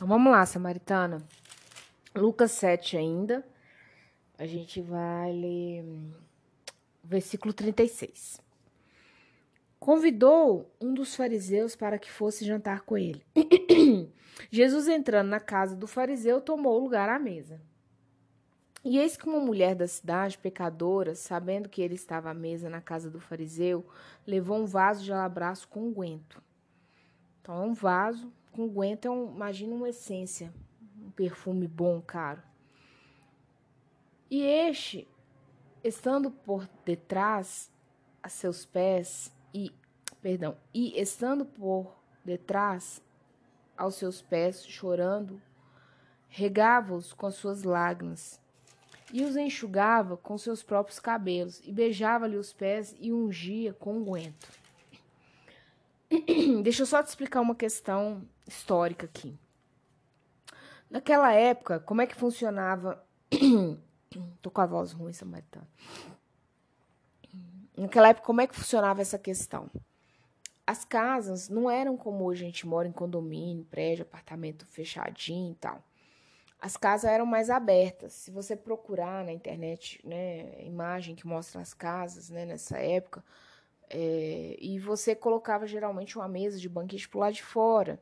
Então vamos lá, Samaritana. Lucas 7 ainda. A gente vai ler versículo 36. Convidou um dos fariseus para que fosse jantar com ele. Jesus, entrando na casa do fariseu, tomou lugar à mesa. E eis que uma mulher da cidade, pecadora, sabendo que ele estava à mesa na casa do fariseu, levou um vaso de alabastro com unguento. Então, é um vaso com unguento, é um, imagina uma essência, um perfume bom, caro. E este, estando por detrás a seus pés, e, perdão, e estando por detrás aos seus pés, chorando, regava-os com suas lágrimas e os enxugava com seus próprios cabelos, e beijava-lhe os pés e ungia com unguento. Deixa eu só te explicar uma questão histórica aqui. Naquela época, como é que funcionava. Tô com a voz ruim, Samaritano. Naquela época, como é que funcionava essa questão? As casas não eram como hoje a gente mora em condomínio, prédio, apartamento fechadinho e tal as casas eram mais abertas. Se você procurar na internet, né, imagem que mostra as casas, né, nessa época, é, e você colocava geralmente uma mesa de banquete pro lado de fora.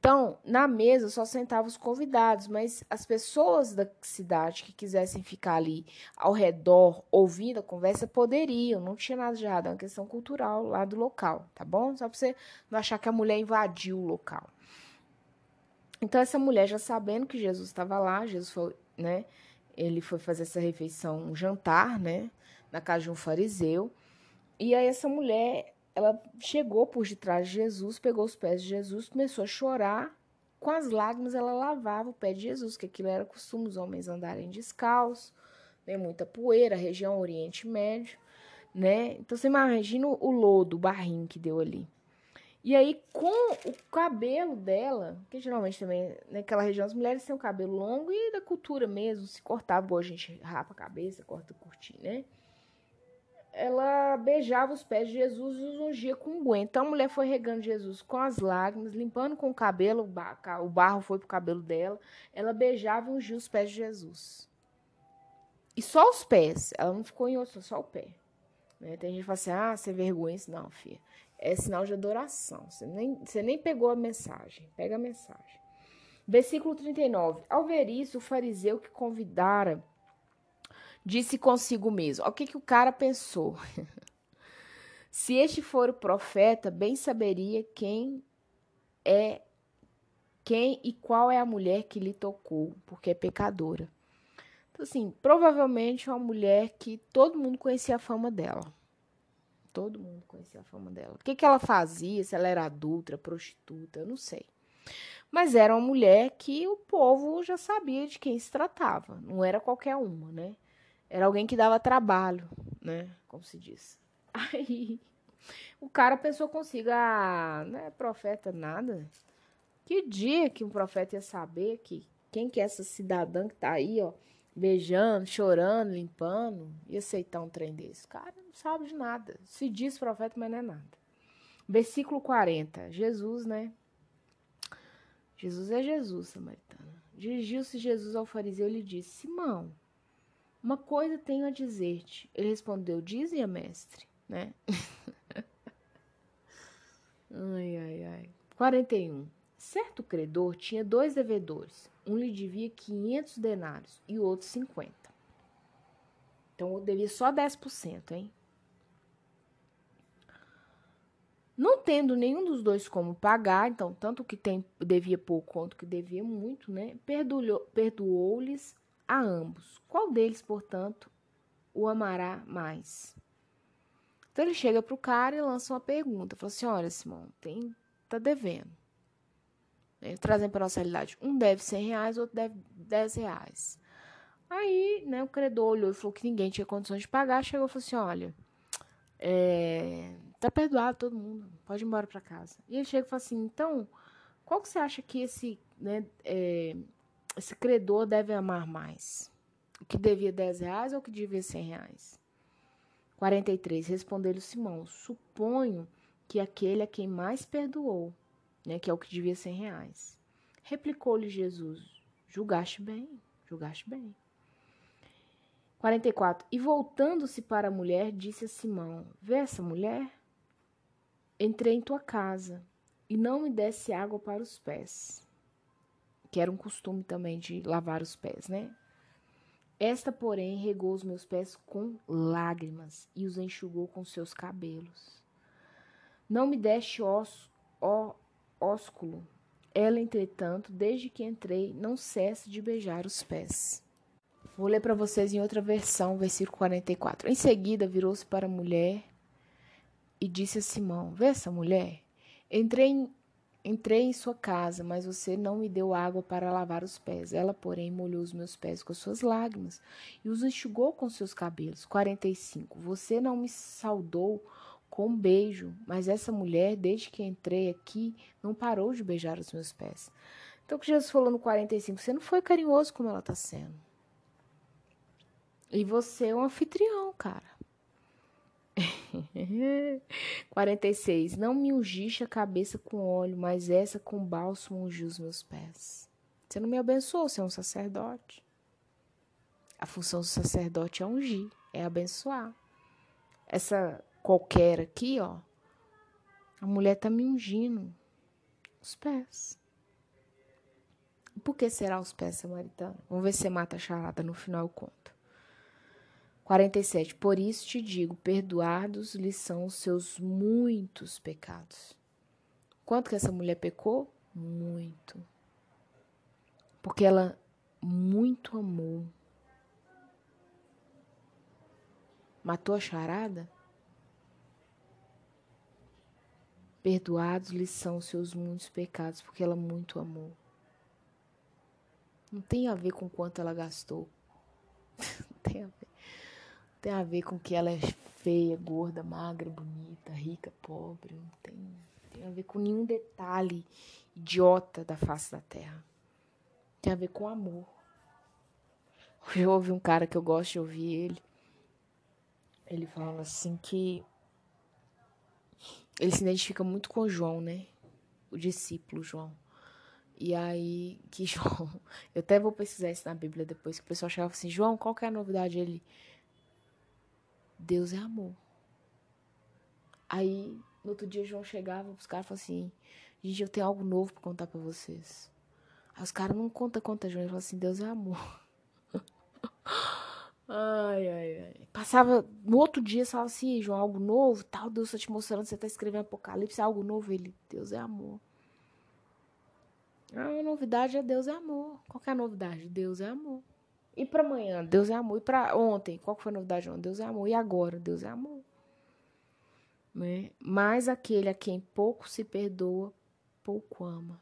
Então, na mesa só sentavam os convidados, mas as pessoas da cidade que quisessem ficar ali ao redor ouvindo a conversa poderiam, não tinha nada de errado, é uma questão cultural lá do local, tá bom? Só para você não achar que a mulher invadiu o local. Então essa mulher já sabendo que Jesus estava lá, Jesus foi, né? Ele foi fazer essa refeição, um jantar, né, na casa de um fariseu. E aí essa mulher, ela chegou por detrás de Jesus, pegou os pés de Jesus, começou a chorar. Com as lágrimas ela lavava o pé de Jesus, que aquilo era costume os homens andarem descalços, né, muita poeira, região Oriente Médio, né? Então você imagina o lodo, o barrinho que deu ali. E aí, com o cabelo dela, que geralmente também naquela região as mulheres têm o cabelo longo e da cultura mesmo, se cortava, boa, a gente rapa a cabeça, corta curtinho, né? Ela beijava os pés de Jesus e os ungia com unguento. Então a mulher foi regando Jesus com as lágrimas, limpando com o cabelo, o barro foi pro cabelo dela. Ela beijava e ungia os pés de Jesus. E só os pés, ela não ficou em outro, só o pé. Né? Tem gente que fala assim, ah, você vergonha isso. Não, filha é sinal de adoração. Você nem, você nem pegou a mensagem. Pega a mensagem. Versículo 39. Ao ver isso, o fariseu que convidara disse consigo mesmo: O que, que o cara pensou? Se este for o profeta, bem saberia quem é quem e qual é a mulher que lhe tocou, porque é pecadora. Então, assim, provavelmente uma mulher que todo mundo conhecia a fama dela. Todo mundo conhecia a fama dela. O que, que ela fazia? Se ela era adulta, prostituta, eu não sei. Mas era uma mulher que o povo já sabia de quem se tratava. Não era qualquer uma, né? Era alguém que dava trabalho, né? Como se diz. Aí o cara pensou consigo, ah, não é profeta nada. Que dia que um profeta ia saber que quem que é essa cidadã que tá aí, ó, beijando, chorando, limpando, e aceitar um trem desse. Cara, não sabe de nada. Se diz profeta, mas não é nada. Versículo 40. Jesus, né? Jesus é Jesus, samaritana. Dirigiu-se Jesus ao fariseu e lhe disse: Simão, uma coisa tenho a dizer-te. Ele respondeu: Dize-a, mestre, né? ai, ai, ai. 41. Certo credor tinha dois devedores. Um lhe devia 500 denários e o outro 50. Então, eu devia só 10%, hein? Não tendo nenhum dos dois como pagar, então, tanto que tem, devia pouco quanto que devia muito, né? Perdoou-lhes a ambos. Qual deles, portanto, o amará mais? Então, ele chega para o cara e lança uma pergunta. Fala assim, olha, Simão, tem, tá devendo né, trazendo para nossa realidade. Um deve 100 reais, outro deve 10 reais. Aí, né, o credor olhou e falou que ninguém tinha condições de pagar, chegou e falou assim, olha, é, tá perdoado todo mundo, pode ir embora para casa. E ele chega e fala assim, então, qual que você acha que esse, né, é, esse credor deve amar mais? O que devia 10 reais ou o que devia 100 reais? 43. Respondeu-lhe Simão, suponho que aquele a quem mais perdoou né, que é o que devia 100 reais. Replicou-lhe Jesus: Julgaste bem, julgaste bem. 44. E voltando-se para a mulher, disse a Simão: Vê essa mulher? Entrei em tua casa e não me desse água para os pés, que era um costume também de lavar os pés, né? Esta, porém, regou os meus pés com lágrimas e os enxugou com seus cabelos. Não me deste os, ó, ósculo. Ela, entretanto, desde que entrei, não cessa de beijar os pés. Vou ler para vocês em outra versão, versículo 44. Em seguida, virou-se para a mulher e disse a Simão: Vê essa mulher? Entrei em, entrei em sua casa, mas você não me deu água para lavar os pés. Ela, porém, molhou os meus pés com suas lágrimas e os enxugou com seus cabelos. 45. Você não me saudou com um beijo, mas essa mulher, desde que entrei aqui, não parou de beijar os meus pés. Então, o que Jesus falou no 45, você não foi carinhoso como ela está sendo. E você é um anfitrião, cara. 46. Não me ungiste a cabeça com óleo, mas essa com bálsamo ungiu os meus pés. Você não me abençoou, você é um sacerdote. A função do sacerdote é ungir, é abençoar. Essa qualquer aqui, ó, a mulher tá me ungindo os pés. Por que será os pés samaritanos? Vamos ver se você mata a charada no final eu conto. 47. Por isso te digo: perdoados lhe são os seus muitos pecados. Quanto que essa mulher pecou? Muito. Porque ela muito amou. Matou a charada? Perdoados lhe são os seus muitos pecados, porque ela muito amou. Não tem a ver com quanto ela gastou. Não tem a ver tem a ver com que ela é feia, gorda, magra, bonita, rica, pobre. Não tem, tem a ver com nenhum detalhe idiota da face da terra. Tem a ver com amor. Eu ouvi um cara que eu gosto de ouvir ele. Ele falando assim que ele se identifica muito com João, né? O discípulo João. E aí, que João. Eu até vou pesquisar isso na Bíblia depois, que o pessoal chegava assim: João, qual que é a novidade? Ele. Deus é amor. Aí, no outro dia, João chegava os caras e falava assim: Gente, eu tenho algo novo para contar para vocês. Aí os caras não conta, conta, João. Ele falou assim: Deus é amor. ai, ai, ai. Passava, no outro dia, falava assim: João, algo novo, tal. Deus está te mostrando, você está escrevendo Apocalipse, algo novo. Ele: Deus é amor. A novidade é Deus é amor. Qual é a novidade? Deus é amor. E para amanhã, Deus é amor. E para ontem, qual foi a novidade ontem? Deus é amor. E agora, Deus é amor. Né? Mas aquele a quem pouco se perdoa, pouco ama.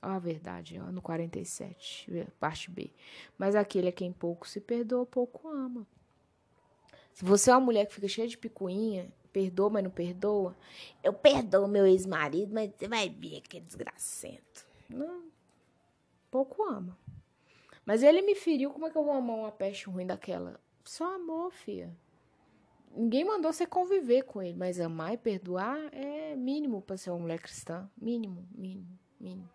Olha a verdade, ó, no 47, parte B. Mas aquele a quem pouco se perdoa, pouco ama. Se você é uma mulher que fica cheia de picuinha, perdoa, mas não perdoa, eu perdoo meu ex-marido, mas você vai ver que é desgracento. Não, pouco ama. Mas ele me feriu, como é que eu vou amar uma peste ruim daquela? Só amor, filha. Ninguém mandou você conviver com ele, mas amar e perdoar é mínimo para ser uma mulher cristã. Mínimo, mínimo, mínimo.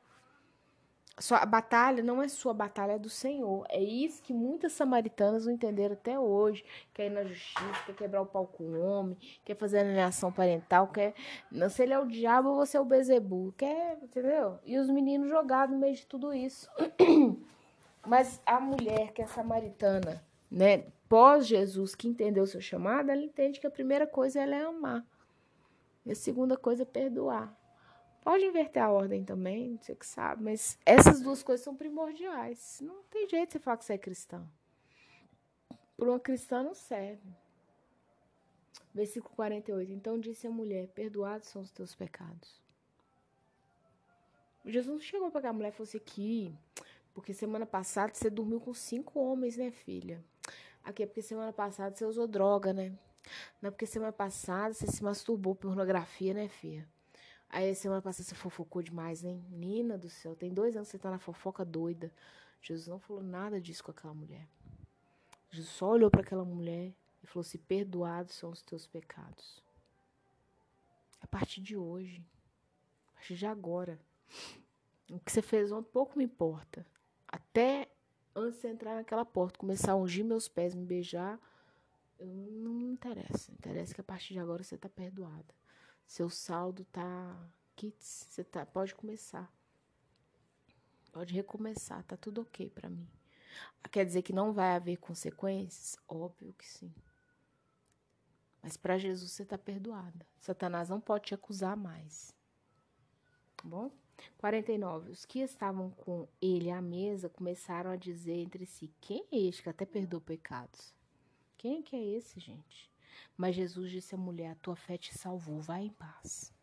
Sua batalha não é sua batalha, é do Senhor. É isso que muitas samaritanas não entenderam até hoje. Quer ir na justiça, quer quebrar o pau com o homem, quer fazer alienação parental, quer. Não, se ele é o diabo você é o Bezebu. Quer, entendeu? E os meninos jogados no meio de tudo isso. Mas a mulher que é samaritana, né, pós Jesus, que entendeu seu chamado, ela entende que a primeira coisa ela é amar. E a segunda coisa é perdoar. Pode inverter a ordem também, você que sabe, mas essas duas coisas são primordiais. Não tem jeito de você falar que você é cristão. Por uma cristã não serve. Versículo 48. Então disse a mulher: Perdoados são os teus pecados. Jesus não chegou para a mulher e falou assim: aqui, porque semana passada você dormiu com cinco homens, né, filha? Aqui é porque semana passada você usou droga, né? Não é porque semana passada você se masturbou pornografia, né, filha? Aí semana passada você fofocou demais, hein? Nina do céu, tem dois anos que você tá na fofoca doida. Jesus não falou nada disso com aquela mulher. Jesus só olhou para aquela mulher e falou assim: Perdoados são os teus pecados. A partir de hoje, a partir de agora, O que você fez ontem pouco me importa. Até antes de entrar naquela porta, começar a ungir meus pés, me beijar, não me interessa. Interessa que a partir de agora você tá perdoada. Seu saldo tá kits, você tá, pode começar. Pode recomeçar, tá tudo ok para mim. Quer dizer que não vai haver consequências? Óbvio que sim. Mas para Jesus você tá perdoada. Satanás não pode te acusar mais. Tá bom? 49. Os que estavam com ele à mesa começaram a dizer entre si: Quem é este que até perdoa pecados? Quem é que é esse, gente? Mas Jesus disse à mulher: A tua fé te salvou, vai em paz.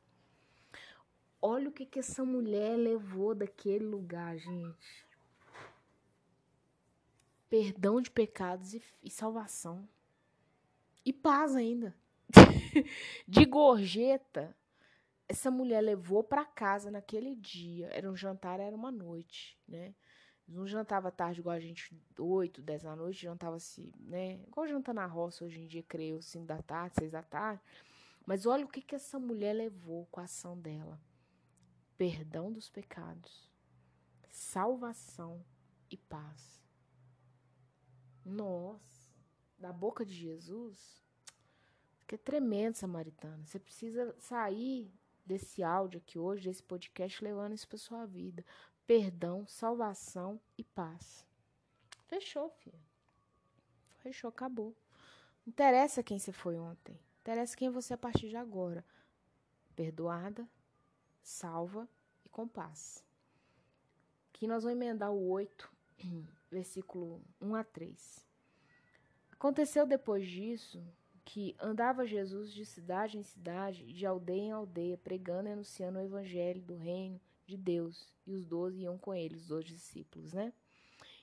Olha o que, que essa mulher levou daquele lugar, gente. Perdão de pecados e, e salvação. E paz ainda. de gorjeta essa mulher levou para casa naquele dia. Era um jantar, era uma noite, né? Não jantava tarde igual a gente, 8, 10 da noite, jantava-se, né? Igual janta na roça hoje em dia, creio, 5 da tarde, 6 da tarde. Mas olha o que, que essa mulher levou com a ação dela: perdão dos pecados, salvação e paz. Nossa, da boca de Jesus, que é tremendo, samaritana. Você precisa sair desse áudio aqui hoje, desse podcast, levando isso para sua vida. Perdão, salvação e paz. Fechou, filha. Fechou, acabou. Não interessa quem você foi ontem. Interessa quem você é a partir de agora. Perdoada, salva e com paz. Aqui nós vamos emendar o 8, versículo 1 a 3. Aconteceu depois disso que andava Jesus de cidade em cidade, de aldeia em aldeia, pregando e anunciando o evangelho do reino de Deus. E os doze iam com ele, os doze discípulos, né?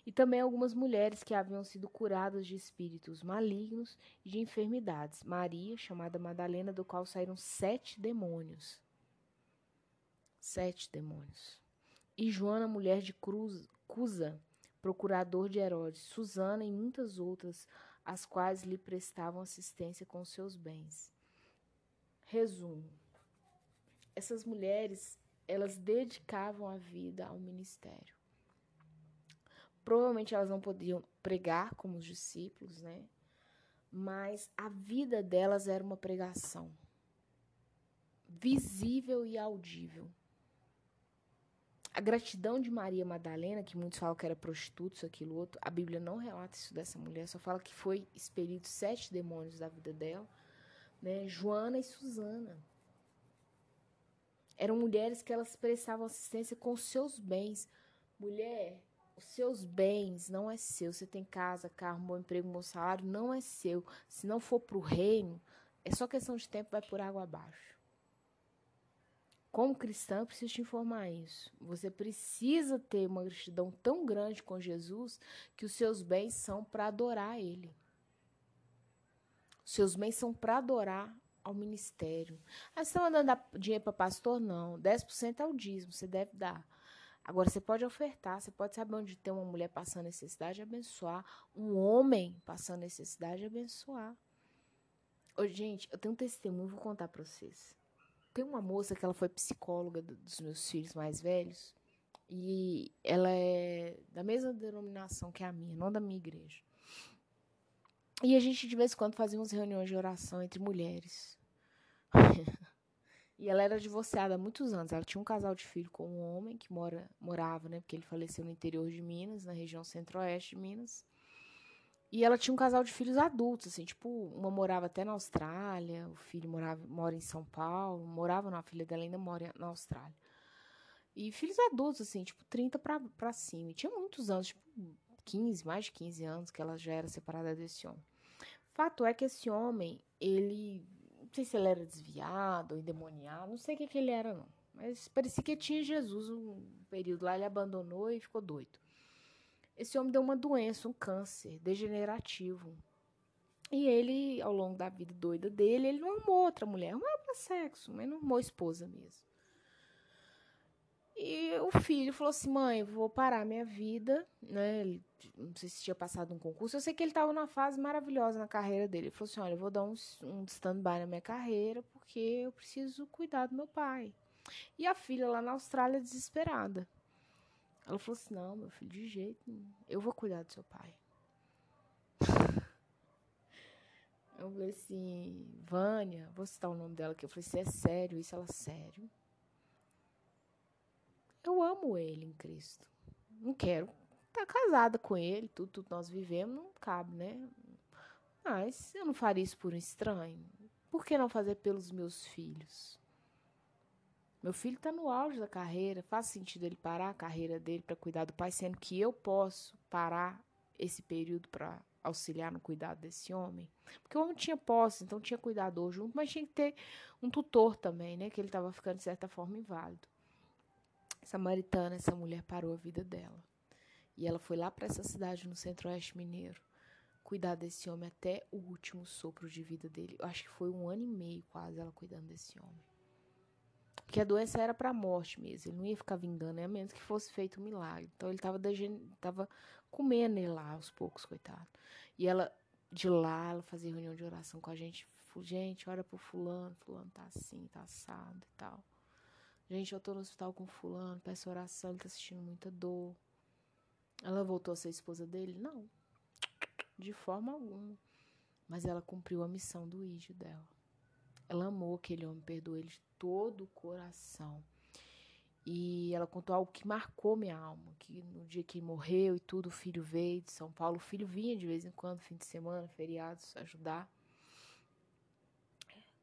E também algumas mulheres que haviam sido curadas de espíritos malignos e de enfermidades. Maria, chamada Madalena, do qual saíram sete demônios. Sete demônios. E Joana, mulher de Cruz, Cusa, procurador de Herodes. Susana e muitas outras as quais lhe prestavam assistência com seus bens. Resumo: essas mulheres elas dedicavam a vida ao ministério. Provavelmente elas não podiam pregar como os discípulos, né? Mas a vida delas era uma pregação visível e audível. A gratidão de Maria Madalena, que muitos falam que era prostituta, isso, aquilo, outro, a Bíblia não relata isso dessa mulher, só fala que foi expelido sete demônios da vida dela, né? Joana e Susana. Eram mulheres que elas prestavam assistência com seus bens. Mulher, os seus bens não é seu. Você tem casa, carro, bom emprego, bom salário, não é seu. Se não for para o reino, é só questão de tempo, vai por água abaixo. Como cristã, eu preciso te informar isso. Você precisa ter uma gratidão tão grande com Jesus que os seus bens são para adorar Ele. Os seus bens são para adorar ao ministério. Ah, você está mandando dinheiro para pastor? Não. 10% é o dízimo, você deve dar. Agora, você pode ofertar, você pode saber onde tem uma mulher passando necessidade abençoar. Um homem passando necessidade abençoar. Ô, gente, eu tenho um testemunho, vou contar para vocês. Tem uma moça que ela foi psicóloga dos meus filhos mais velhos e ela é da mesma denominação que a minha, não da minha igreja. E a gente de vez em quando fazia reuniões de oração entre mulheres. e ela era divorciada há muitos anos. Ela tinha um casal de filho com um homem que mora, morava, né? Porque ele faleceu no interior de Minas, na região centro-oeste de Minas. E ela tinha um casal de filhos adultos, assim, tipo, uma morava até na Austrália, o filho morava, mora em São Paulo, morava não, a filha dela ainda mora na Austrália. E filhos adultos, assim, tipo, 30 pra, pra cima. E tinha muitos anos, tipo, 15, mais de 15 anos que ela já era separada desse homem. Fato é que esse homem, ele, não sei se ele era desviado ou endemoniado, não sei o que, que ele era, não. Mas parecia que tinha Jesus um período lá, ele abandonou e ficou doido. Esse homem deu uma doença, um câncer degenerativo. E ele, ao longo da vida doida dele, ele não amou outra mulher. Amava para sexo, mas não amou esposa mesmo. E o filho falou assim: mãe, vou parar minha vida, né? Ele, não sei se tinha passado um concurso. Eu sei que ele estava numa fase maravilhosa na carreira dele. Ele falou assim: olha, eu vou dar um, um stand-by na minha carreira porque eu preciso cuidar do meu pai. E a filha lá na Austrália desesperada. Ela falou assim: Não, meu filho, de jeito nenhum. Eu vou cuidar do seu pai. Eu falei assim, Vânia, vou citar o nome dela aqui. Eu falei assim: É sério isso? Ela, sério. Eu amo ele em Cristo. Não quero estar tá casada com ele, tudo, tudo nós vivemos, não cabe, né? Mas eu não faria isso por um estranho. Por que não fazer pelos meus filhos? Meu filho está no auge da carreira, faz sentido ele parar a carreira dele para cuidar do pai, sendo que eu posso parar esse período para auxiliar no cuidado desse homem? Porque o homem tinha posse, então tinha cuidador junto, mas tinha que ter um tutor também, né? Que ele estava ficando de certa forma inválido. Samaritana, essa mulher parou a vida dela. E ela foi lá para essa cidade no centro-oeste mineiro cuidar desse homem até o último sopro de vida dele. Eu acho que foi um ano e meio quase ela cuidando desse homem. Porque a doença era para a morte mesmo. Ele não ia ficar vingando, né? a menos que fosse feito um milagre. Então ele estava tava comendo ele lá aos poucos, coitado. E ela, de lá, ela fazia reunião de oração com a gente. Gente, ora pro fulano, fulano tá assim, tá assado e tal. Gente, eu tô no hospital com fulano, peço oração, ele tá sentindo muita dor. Ela voltou a ser esposa dele? Não. De forma alguma. Mas ela cumpriu a missão do ídio dela. Ela amou aquele homem, perdoou ele de todo o coração. E ela contou algo que marcou minha alma, que no dia que morreu e tudo, o filho veio de São Paulo. O filho vinha de vez em quando, fim de semana, feriados, ajudar.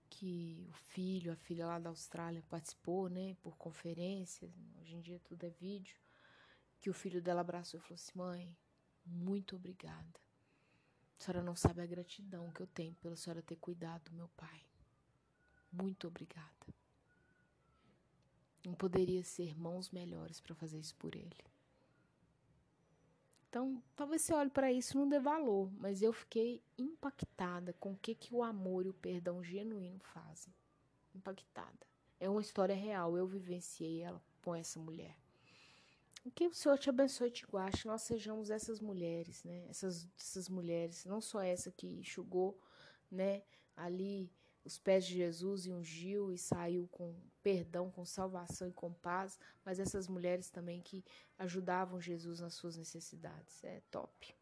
Que o filho, a filha lá da Austrália participou, né, por conferência. Hoje em dia tudo é vídeo. Que o filho dela abraçou e falou assim: Mãe, muito obrigada. A senhora não sabe a gratidão que eu tenho pela senhora ter cuidado do meu pai. Muito obrigada. Não poderia ser mãos melhores para fazer isso por ele. Então, talvez você olhe para isso e não dê valor, mas eu fiquei impactada com o que, que o amor e o perdão genuíno fazem. Impactada. É uma história real, eu vivenciei ela com essa mulher. Que o Senhor te abençoe e te guarde, nós sejamos essas mulheres, né? Essas, essas mulheres, não só essa que enxugou, né, ali os pés de Jesus e ungiu e saiu com perdão, com salvação e com paz, mas essas mulheres também que ajudavam Jesus nas suas necessidades. É top.